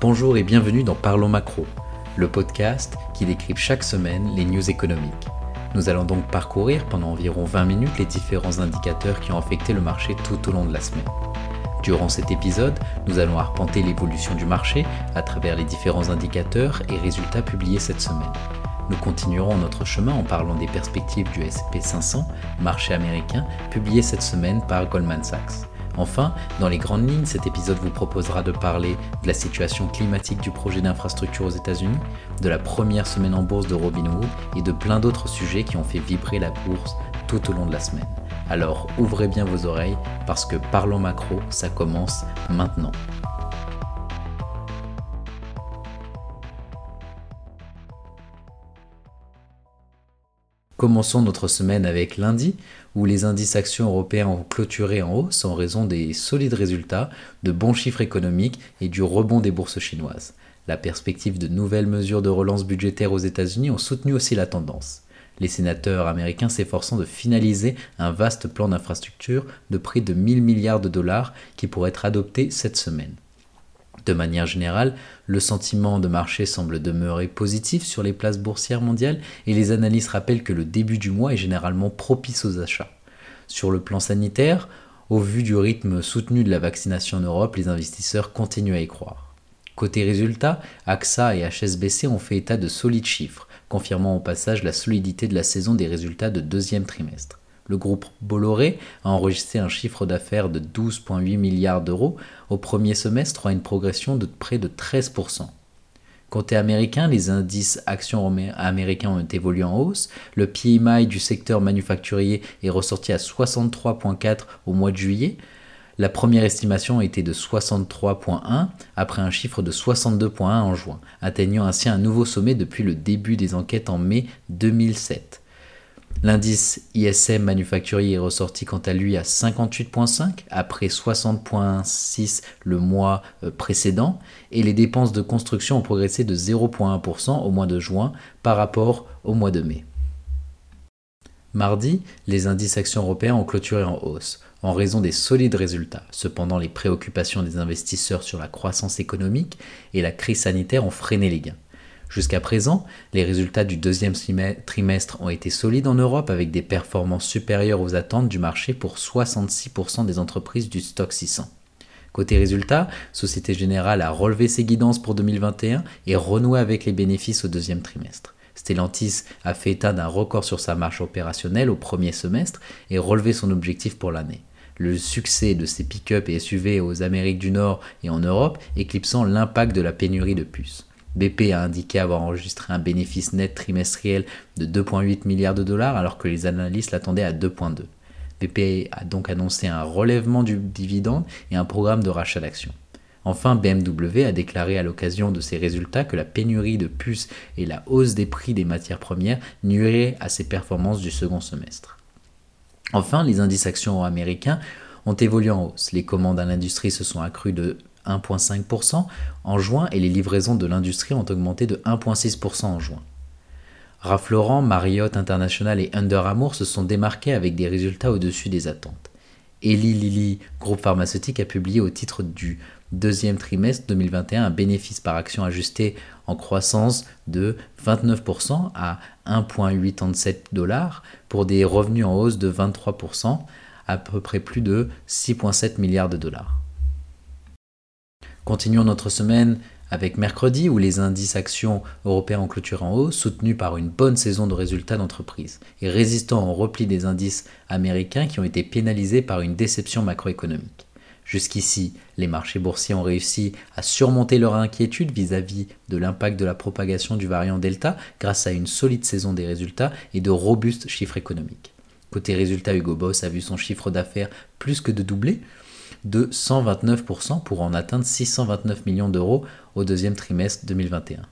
Bonjour et bienvenue dans Parlons Macro, le podcast qui décrypte chaque semaine les news économiques. Nous allons donc parcourir pendant environ 20 minutes les différents indicateurs qui ont affecté le marché tout au long de la semaine. Durant cet épisode, nous allons arpenter l'évolution du marché à travers les différents indicateurs et résultats publiés cette semaine. Nous continuerons notre chemin en parlant des perspectives du SP 500, marché américain, publié cette semaine par Goldman Sachs. Enfin, dans les grandes lignes, cet épisode vous proposera de parler de la situation climatique du projet d'infrastructure aux États-Unis, de la première semaine en bourse de Robinhood et de plein d'autres sujets qui ont fait vibrer la bourse tout au long de la semaine. Alors ouvrez bien vos oreilles parce que Parlons Macro, ça commence maintenant. Commençons notre semaine avec lundi, où les indices actions européens ont clôturé en hausse en raison des solides résultats, de bons chiffres économiques et du rebond des bourses chinoises. La perspective de nouvelles mesures de relance budgétaire aux États-Unis ont soutenu aussi la tendance. Les sénateurs américains s'efforçant de finaliser un vaste plan d'infrastructure de près de 1000 milliards de dollars qui pourrait être adopté cette semaine. De manière générale, le sentiment de marché semble demeurer positif sur les places boursières mondiales et les analystes rappellent que le début du mois est généralement propice aux achats. Sur le plan sanitaire, au vu du rythme soutenu de la vaccination en Europe, les investisseurs continuent à y croire. Côté résultats, AXA et HSBC ont fait état de solides chiffres, confirmant au passage la solidité de la saison des résultats de deuxième trimestre. Le groupe Bolloré a enregistré un chiffre d'affaires de 12,8 milliards d'euros au premier semestre, à une progression de près de 13%. Côté américain, les indices actions américains ont évolué en hausse. Le PMI du secteur manufacturier est ressorti à 63,4 au mois de juillet. La première estimation était de 63,1 après un chiffre de 62,1 en juin, atteignant ainsi un nouveau sommet depuis le début des enquêtes en mai 2007. L'indice ISM manufacturier est ressorti quant à lui à 58,5 après 60,6 le mois euh, précédent et les dépenses de construction ont progressé de 0,1% au mois de juin par rapport au mois de mai. Mardi, les indices actions européens ont clôturé en hausse en raison des solides résultats. Cependant, les préoccupations des investisseurs sur la croissance économique et la crise sanitaire ont freiné les gains. Jusqu'à présent, les résultats du deuxième trimestre ont été solides en Europe avec des performances supérieures aux attentes du marché pour 66% des entreprises du stock 600. Côté résultats, Société Générale a relevé ses guidances pour 2021 et renoué avec les bénéfices au deuxième trimestre. Stellantis a fait état d'un record sur sa marche opérationnelle au premier semestre et relevé son objectif pour l'année. Le succès de ses pick-up et SUV aux Amériques du Nord et en Europe éclipsant l'impact de la pénurie de puces. BP a indiqué avoir enregistré un bénéfice net trimestriel de 2,8 milliards de dollars alors que les analystes l'attendaient à 2,2. BP a donc annoncé un relèvement du dividende et un programme de rachat d'actions. Enfin, BMW a déclaré à l'occasion de ses résultats que la pénurie de puces et la hausse des prix des matières premières nuiraient à ses performances du second semestre. Enfin, les indices actions américains ont évolué en hausse. Les commandes à l'industrie se sont accrues de 1,5% en juin et les livraisons de l'industrie ont augmenté de 1,6% en juin. Ralph Lauren, Marriott International et Under Armour se sont démarqués avec des résultats au-dessus des attentes. Eli Lilly, groupe pharmaceutique, a publié au titre du deuxième trimestre 2021 un bénéfice par action ajusté en croissance de 29% à 1,87 dollars pour des revenus en hausse de 23%, à peu près plus de 6,7 milliards de dollars. Continuons notre semaine avec mercredi où les indices actions européens ont clôturé en haut, soutenus par une bonne saison de résultats d'entreprise et résistant au repli des indices américains qui ont été pénalisés par une déception macroéconomique. Jusqu'ici, les marchés boursiers ont réussi à surmonter leur inquiétude vis-à-vis de l'impact de la propagation du variant Delta grâce à une solide saison des résultats et de robustes chiffres économiques. Côté résultats, Hugo Boss a vu son chiffre d'affaires plus que de doubler, de 129% pour en atteindre 629 millions d'euros au deuxième trimestre 2021.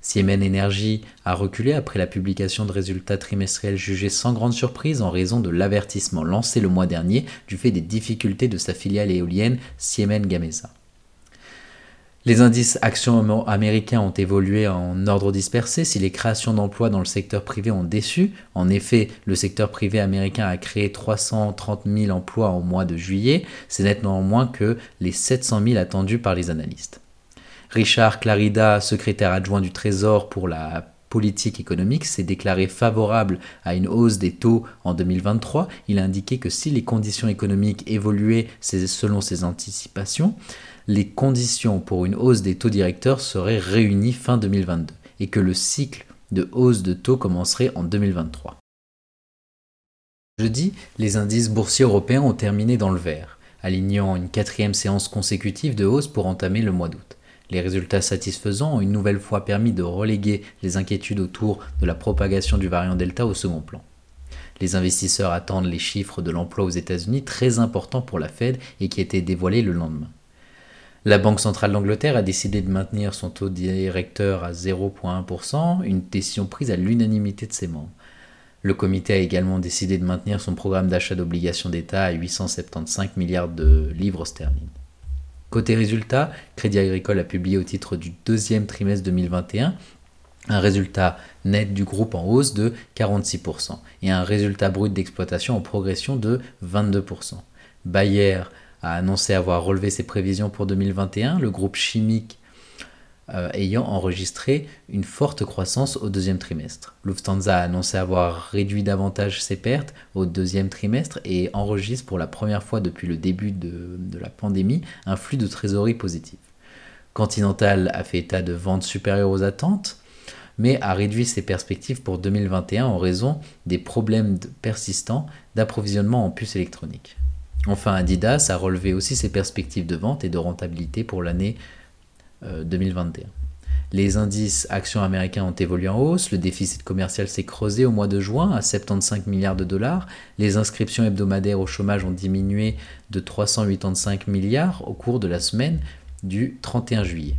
Siemens Energy a reculé après la publication de résultats trimestriels jugés sans grande surprise en raison de l'avertissement lancé le mois dernier du fait des difficultés de sa filiale éolienne Siemens Gamesa. Les indices actions américains ont évolué en ordre dispersé si les créations d'emplois dans le secteur privé ont déçu. En effet, le secteur privé américain a créé 330 000 emplois au mois de juillet. C'est nettement moins que les 700 000 attendus par les analystes. Richard Clarida, secrétaire adjoint du Trésor pour la politique économique, s'est déclaré favorable à une hausse des taux en 2023. Il a indiqué que si les conditions économiques évoluaient selon ses anticipations, les conditions pour une hausse des taux directeurs seraient réunies fin 2022 et que le cycle de hausse de taux commencerait en 2023. Jeudi, les indices boursiers européens ont terminé dans le vert, alignant une quatrième séance consécutive de hausse pour entamer le mois d'août. Les résultats satisfaisants ont une nouvelle fois permis de reléguer les inquiétudes autour de la propagation du variant Delta au second plan. Les investisseurs attendent les chiffres de l'emploi aux États-Unis très importants pour la Fed et qui étaient dévoilés le lendemain. La Banque centrale d'Angleterre a décidé de maintenir son taux directeur à 0,1%, une décision prise à l'unanimité de ses membres. Le comité a également décidé de maintenir son programme d'achat d'obligations d'État à 875 milliards de livres sterling. Côté résultat, Crédit Agricole a publié au titre du deuxième trimestre 2021 un résultat net du groupe en hausse de 46% et un résultat brut d'exploitation en progression de 22%. Bayer a annoncé avoir relevé ses prévisions pour 2021, le groupe chimique euh, ayant enregistré une forte croissance au deuxième trimestre. Lufthansa a annoncé avoir réduit davantage ses pertes au deuxième trimestre et enregistre pour la première fois depuis le début de, de la pandémie un flux de trésorerie positif. Continental a fait état de ventes supérieures aux attentes, mais a réduit ses perspectives pour 2021 en raison des problèmes persistants d'approvisionnement en puces électroniques. Enfin, Adidas a relevé aussi ses perspectives de vente et de rentabilité pour l'année 2021. Euh, Les indices actions américains ont évolué en hausse, le déficit commercial s'est creusé au mois de juin à 75 milliards de dollars, les inscriptions hebdomadaires au chômage ont diminué de 385 milliards au cours de la semaine du 31 juillet.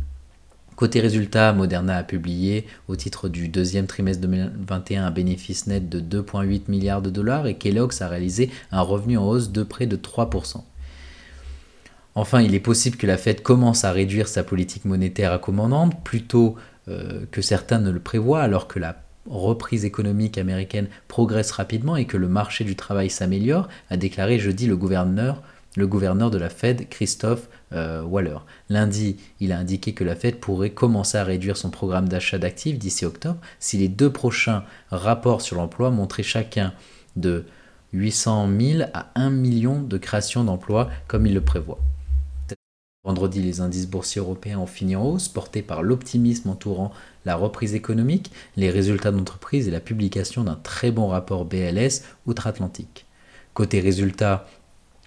Côté résultat, Moderna a publié au titre du deuxième trimestre 2021 un bénéfice net de 2,8 milliards de dollars et Kellogg's a réalisé un revenu en hausse de près de 3%. Enfin, il est possible que la Fed commence à réduire sa politique monétaire accommodante plutôt euh, que certains ne le prévoient alors que la reprise économique américaine progresse rapidement et que le marché du travail s'améliore, a déclaré jeudi le gouverneur le gouverneur de la Fed, Christophe euh, Waller. Lundi, il a indiqué que la Fed pourrait commencer à réduire son programme d'achat d'actifs d'ici octobre si les deux prochains rapports sur l'emploi montraient chacun de 800 000 à 1 million de créations d'emplois comme il le prévoit. Vendredi, les indices boursiers européens ont fini en hausse, portés par l'optimisme entourant la reprise économique, les résultats d'entreprise et la publication d'un très bon rapport BLS outre-Atlantique. Côté résultats,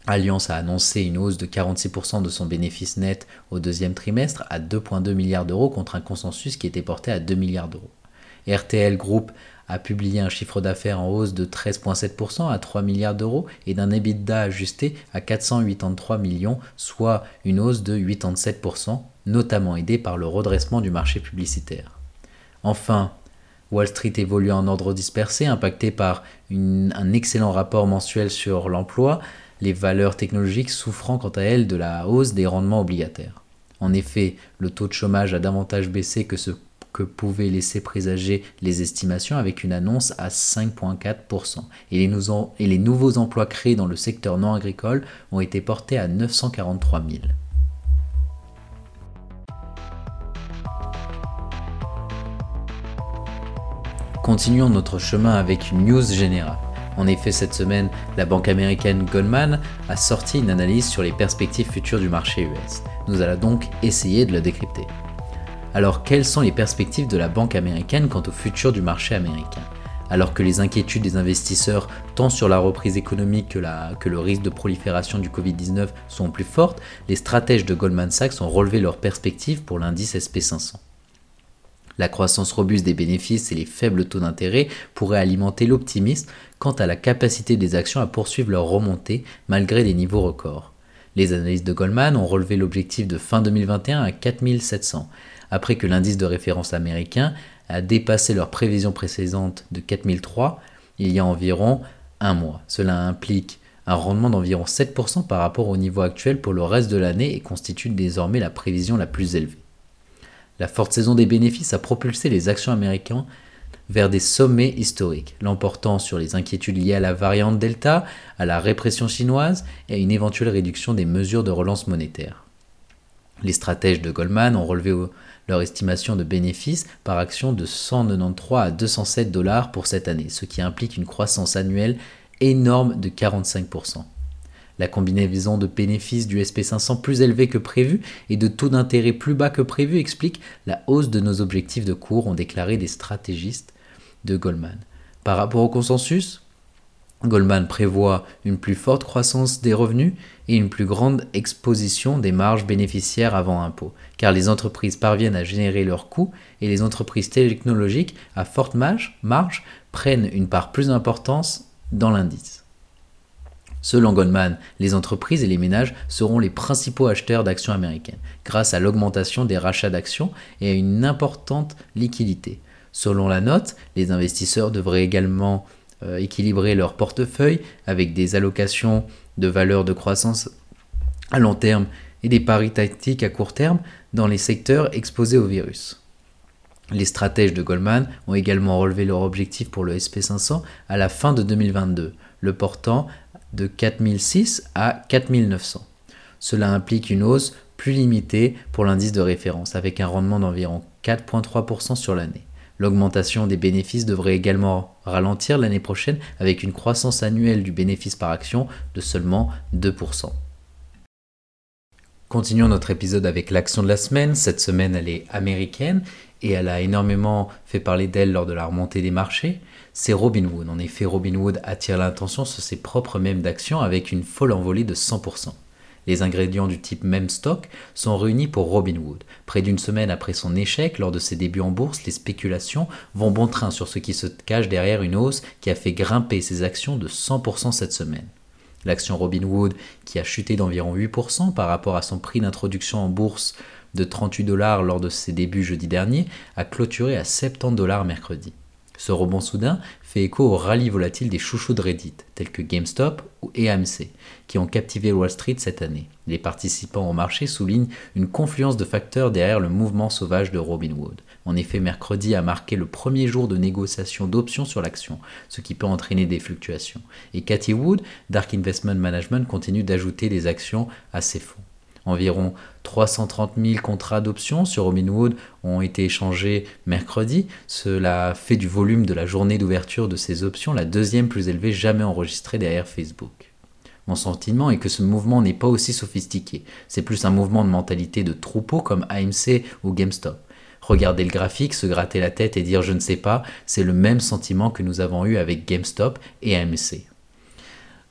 Alliance a annoncé une hausse de 46% de son bénéfice net au deuxième trimestre à 2,2 milliards d'euros contre un consensus qui était porté à 2 milliards d'euros. RTL Group a publié un chiffre d'affaires en hausse de 13,7% à 3 milliards d'euros et d'un EBITDA ajusté à 483 millions, soit une hausse de 87%, notamment aidée par le redressement du marché publicitaire. Enfin, Wall Street évolue en ordre dispersé, impacté par un excellent rapport mensuel sur l'emploi, les valeurs technologiques souffrant quant à elles de la hausse des rendements obligataires. En effet, le taux de chômage a davantage baissé que ce que pouvaient laisser présager les estimations avec une annonce à 5,4%. Et les, nouveaux emplois créés dans le secteur non agricole ont été portés à 943 000. Continuons notre chemin avec une news générale. En effet, cette semaine, la banque américaine Goldman a sorti une analyse sur les perspectives futures du marché US. Nous allons donc essayer de la décrypter. Alors, quelles sont les perspectives de la banque américaine quant au futur du marché américain? Alors que les inquiétudes des investisseurs, tant sur la reprise économique que, que le risque de prolifération du Covid-19 sont plus fortes, les stratèges de Goldman Sachs ont relevé leurs perspectives pour l'indice SP500. La croissance robuste des bénéfices et les faibles taux d'intérêt pourraient alimenter l'optimisme quant à la capacité des actions à poursuivre leur remontée malgré des niveaux records. Les analystes de Goldman ont relevé l'objectif de fin 2021 à 4700, après que l'indice de référence américain a dépassé leur prévision précédente de 4003 il y a environ un mois. Cela implique un rendement d'environ 7% par rapport au niveau actuel pour le reste de l'année et constitue désormais la prévision la plus élevée. La forte saison des bénéfices a propulsé les actions américaines vers des sommets historiques, l'emportant sur les inquiétudes liées à la variante Delta, à la répression chinoise et à une éventuelle réduction des mesures de relance monétaire. Les stratèges de Goldman ont relevé leur estimation de bénéfices par action de 193 à 207 dollars pour cette année, ce qui implique une croissance annuelle énorme de 45%. La combinaison de bénéfices du SP500 plus élevés que prévu et de taux d'intérêt plus bas que prévu explique la hausse de nos objectifs de cours, ont déclaré des stratégistes de Goldman. Par rapport au consensus, Goldman prévoit une plus forte croissance des revenus et une plus grande exposition des marges bénéficiaires avant impôt, car les entreprises parviennent à générer leurs coûts et les entreprises technologiques à forte marge, marge prennent une part plus importante dans l'indice. Selon Goldman, les entreprises et les ménages seront les principaux acheteurs d'actions américaines, grâce à l'augmentation des rachats d'actions et à une importante liquidité. Selon la note, les investisseurs devraient également euh, équilibrer leur portefeuille avec des allocations de valeurs de croissance à long terme et des paris tactiques à court terme dans les secteurs exposés au virus. Les stratèges de Goldman ont également relevé leur objectif pour le SP500 à la fin de 2022, le portant de 4006 à 4900. Cela implique une hausse plus limitée pour l'indice de référence, avec un rendement d'environ 4,3% sur l'année. L'augmentation des bénéfices devrait également ralentir l'année prochaine avec une croissance annuelle du bénéfice par action de seulement 2%. Continuons notre épisode avec l'action de la semaine. Cette semaine, elle est américaine et elle a énormément fait parler d'elle lors de la remontée des marchés. C'est Robinwood. En effet, Robinwood attire l'attention sur ses propres mêmes d'actions avec une folle envolée de 100%. Les ingrédients du type même stock sont réunis pour Robinwood. Près d'une semaine après son échec lors de ses débuts en bourse, les spéculations vont bon train sur ce qui se cache derrière une hausse qui a fait grimper ses actions de 100% cette semaine. L'action Robinwood, qui a chuté d'environ 8% par rapport à son prix d'introduction en bourse de 38 dollars lors de ses débuts jeudi dernier, a clôturé à 70 dollars mercredi. Ce rebond soudain fait écho au rallye volatile des chouchous de Reddit, tels que GameStop ou AMC, qui ont captivé Wall Street cette année. Les participants au marché soulignent une confluence de facteurs derrière le mouvement sauvage de Robinhood. En effet, mercredi a marqué le premier jour de négociation d'options sur l'action, ce qui peut entraîner des fluctuations. Et Cathy Wood, Dark Investment Management, continue d'ajouter des actions à ses fonds. Environ 330 000 contrats d'options sur Robinhood ont été échangés mercredi. Cela fait du volume de la journée d'ouverture de ces options la deuxième plus élevée jamais enregistrée derrière Facebook. Mon sentiment est que ce mouvement n'est pas aussi sophistiqué. C'est plus un mouvement de mentalité de troupeau comme AMC ou GameStop. Regarder le graphique, se gratter la tête et dire je ne sais pas, c'est le même sentiment que nous avons eu avec GameStop et AMC.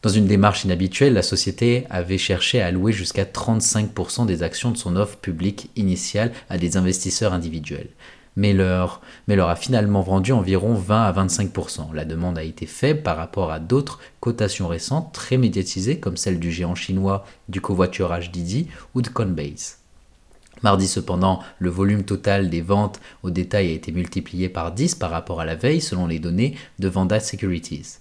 Dans une démarche inhabituelle, la société avait cherché à allouer jusqu'à 35% des actions de son offre publique initiale à des investisseurs individuels. Mais leur, mais leur a finalement vendu environ 20 à 25%. La demande a été faible par rapport à d'autres cotations récentes très médiatisées comme celle du géant chinois du covoiturage Didi ou de Coinbase. Mardi cependant, le volume total des ventes au détail a été multiplié par 10 par rapport à la veille selon les données de Vanda Securities.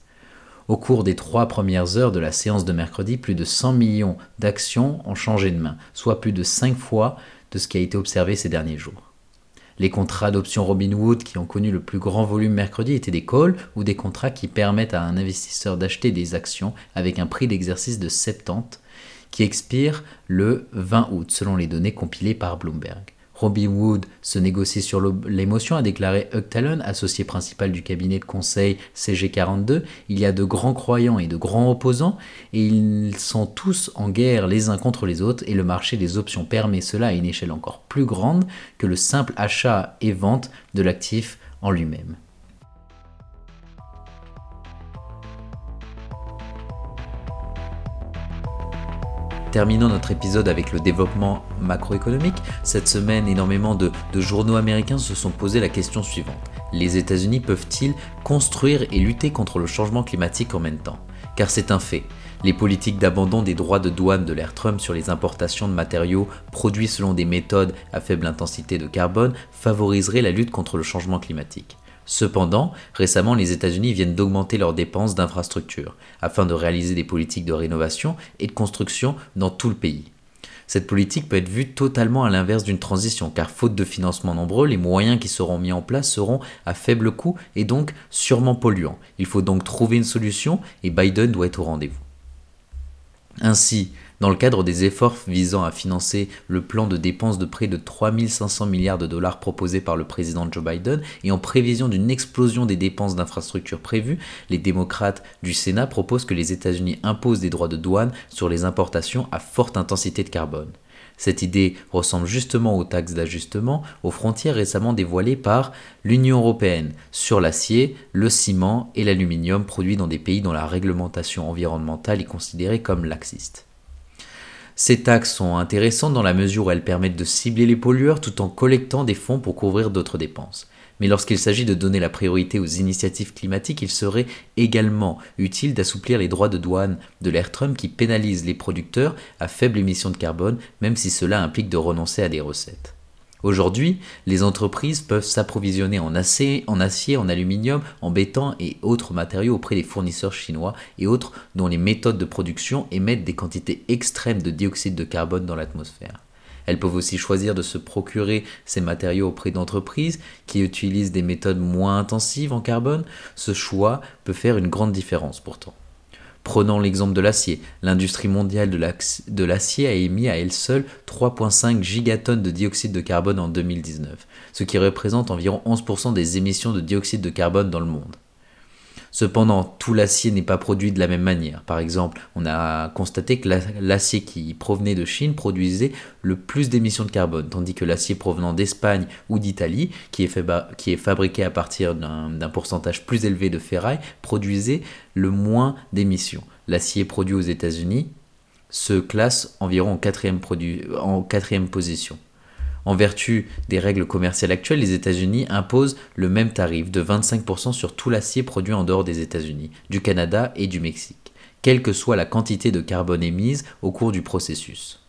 Au cours des trois premières heures de la séance de mercredi, plus de 100 millions d'actions ont changé de main, soit plus de 5 fois de ce qui a été observé ces derniers jours. Les contrats d'option Robinhood qui ont connu le plus grand volume mercredi étaient des calls ou des contrats qui permettent à un investisseur d'acheter des actions avec un prix d'exercice de 70 qui expire le 20 août selon les données compilées par Bloomberg. Robbie Wood se négocie sur l'émotion, a déclaré Hugh Talon, associé principal du cabinet de conseil CG42. Il y a de grands croyants et de grands opposants, et ils sont tous en guerre les uns contre les autres, et le marché des options permet cela à une échelle encore plus grande que le simple achat et vente de l'actif en lui-même. Terminons notre épisode avec le développement macroéconomique. Cette semaine, énormément de, journaux américains se sont posé la question suivante. Les États-Unis peuvent-ils construire et lutter contre le changement climatique en même temps? Car c'est un fait. Les politiques d'abandon des droits de douane de l'ère Trump sur les importations de matériaux produits selon des méthodes à faible intensité de carbone favoriseraient la lutte contre le changement climatique. Cependant, récemment, les États-Unis viennent d'augmenter leurs dépenses d'infrastructures afin de réaliser des politiques de rénovation et de construction dans tout le pays. Cette politique peut être vue totalement à l'inverse d'une transition, car faute de financement nombreux, les moyens qui seront mis en place seront à faible coût et donc sûrement polluants. Il faut donc trouver une solution et Biden doit être au rendez-vous. Ainsi, dans le cadre des efforts visant à financer le plan de dépenses de près de 3500 milliards de dollars proposé par le président Joe Biden et en prévision d'une explosion des dépenses d'infrastructures prévues, les démocrates du Sénat proposent que les États-Unis imposent des droits de douane sur les importations à forte intensité de carbone. Cette idée ressemble justement aux taxes d'ajustement aux frontières récemment dévoilées par l'Union européenne sur l'acier, le ciment et l'aluminium produits dans des pays dont la réglementation environnementale est considérée comme laxiste. Ces taxes sont intéressantes dans la mesure où elles permettent de cibler les pollueurs tout en collectant des fonds pour couvrir d'autres dépenses. Mais lorsqu'il s'agit de donner la priorité aux initiatives climatiques, il serait également utile d'assouplir les droits de douane de l'Air Trump qui pénalisent les producteurs à faible émission de carbone, même si cela implique de renoncer à des recettes. Aujourd'hui, les entreprises peuvent s'approvisionner en acier, en acier, en aluminium, en béton et autres matériaux auprès des fournisseurs chinois et autres dont les méthodes de production émettent des quantités extrêmes de dioxyde de carbone dans l'atmosphère. Elles peuvent aussi choisir de se procurer ces matériaux auprès d'entreprises qui utilisent des méthodes moins intensives en carbone. Ce choix peut faire une grande différence pourtant. Prenons l'exemple de l'acier. L'industrie mondiale de l'acier a émis à elle seule 3,5 gigatonnes de dioxyde de carbone en 2019, ce qui représente environ 11% des émissions de dioxyde de carbone dans le monde. Cependant, tout l'acier n'est pas produit de la même manière. Par exemple, on a constaté que l'acier qui provenait de Chine produisait le plus d'émissions de carbone, tandis que l'acier provenant d'Espagne ou d'Italie, qui, est fabriqué à partir d'un pourcentage plus élevé de ferraille, produisait le moins d'émissions. L'acier produit aux États-Unis se classe environ en quatrième position. En vertu des règles commerciales actuelles, les États-Unis imposent le même tarif de 25% sur tout l'acier produit en dehors des États-Unis, du Canada et du Mexique, quelle que soit la quantité de carbone émise au cours du processus.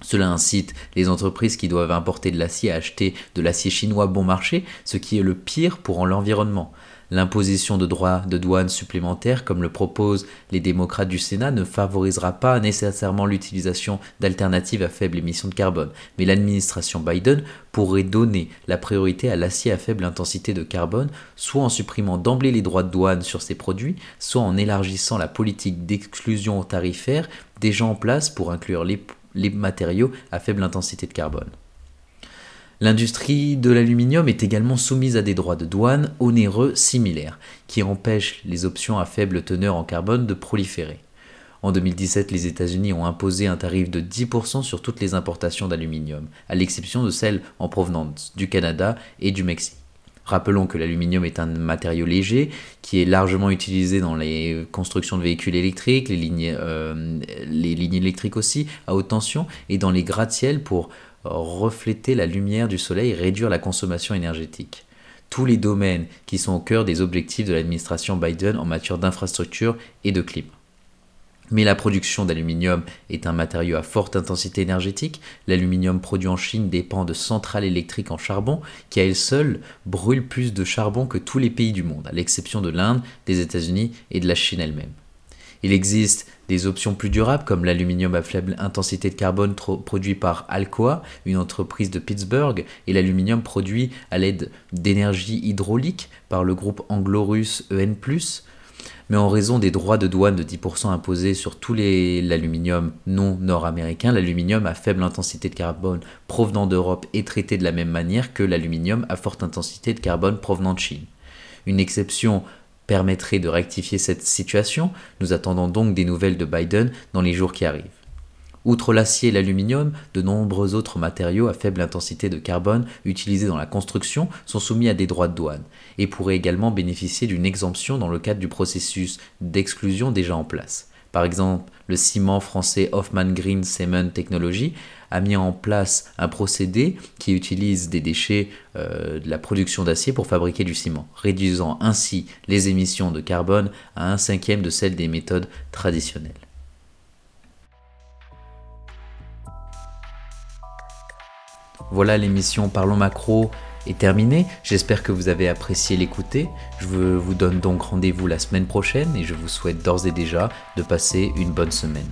Cela incite les entreprises qui doivent importer de l'acier à acheter de l'acier chinois bon marché, ce qui est le pire pour l'environnement. L'imposition de droits de douane supplémentaires, comme le proposent les démocrates du Sénat, ne favorisera pas nécessairement l'utilisation d'alternatives à faible émission de carbone, mais l'administration Biden pourrait donner la priorité à l'acier à faible intensité de carbone, soit en supprimant d'emblée les droits de douane sur ces produits, soit en élargissant la politique d'exclusion tarifaire déjà en place pour inclure les, les matériaux à faible intensité de carbone. L'industrie de l'aluminium est également soumise à des droits de douane onéreux similaires, qui empêchent les options à faible teneur en carbone de proliférer. En 2017, les États-Unis ont imposé un tarif de 10% sur toutes les importations d'aluminium, à l'exception de celles en provenance du Canada et du Mexique. Rappelons que l'aluminium est un matériau léger qui est largement utilisé dans les constructions de véhicules électriques, les lignes, euh, électriques aussi à haute tension, et dans les gratte-ciels pour refléter la lumière du soleil et réduire la consommation énergétique. Tous les domaines qui sont au cœur des objectifs de l'administration Biden en matière d'infrastructure et de climat. Mais la production d'aluminium est un matériau à forte intensité énergétique. L'aluminium produit en Chine dépend de centrales électriques en charbon qui à elles seules brûlent plus de charbon que tous les pays du monde, à l'exception de l'Inde, des États-Unis et de la Chine elle-même. Il existe des options plus durables comme l'aluminium à faible intensité de carbone produit par Alcoa, une entreprise de Pittsburgh, et l'aluminium produit à l'aide d'énergie hydraulique par le groupe anglo-russe EN+. Mais en raison des droits de douane de 10% imposés sur tout l'aluminium non nord-américain, l'aluminium à faible intensité de carbone provenant d'Europe est traité de la même manière que l'aluminium à forte intensité de carbone provenant de Chine. Une exception permettrait de rectifier cette situation. Nous attendons donc des nouvelles de Biden dans les jours qui arrivent. Outre l'acier et l'aluminium, de nombreux autres matériaux à faible intensité de carbone utilisés dans la construction sont soumis à des droits de douane et pourraient également bénéficier d'une exemption dans le cadre du processus d'exclusion déjà en place. Par exemple, le ciment français Hoffman Green Cement Technology a mis en place un procédé qui utilise des déchets euh, de la production d'acier pour fabriquer du ciment, réduisant ainsi les émissions de carbone à un cinquième de celles des méthodes traditionnelles. Voilà l'émission Parlons Macro est terminée. J'espère que vous avez apprécié l'écouter. Je vous donne donc rendez-vous la semaine prochaine et je vous souhaite d'ores et déjà de passer une bonne semaine.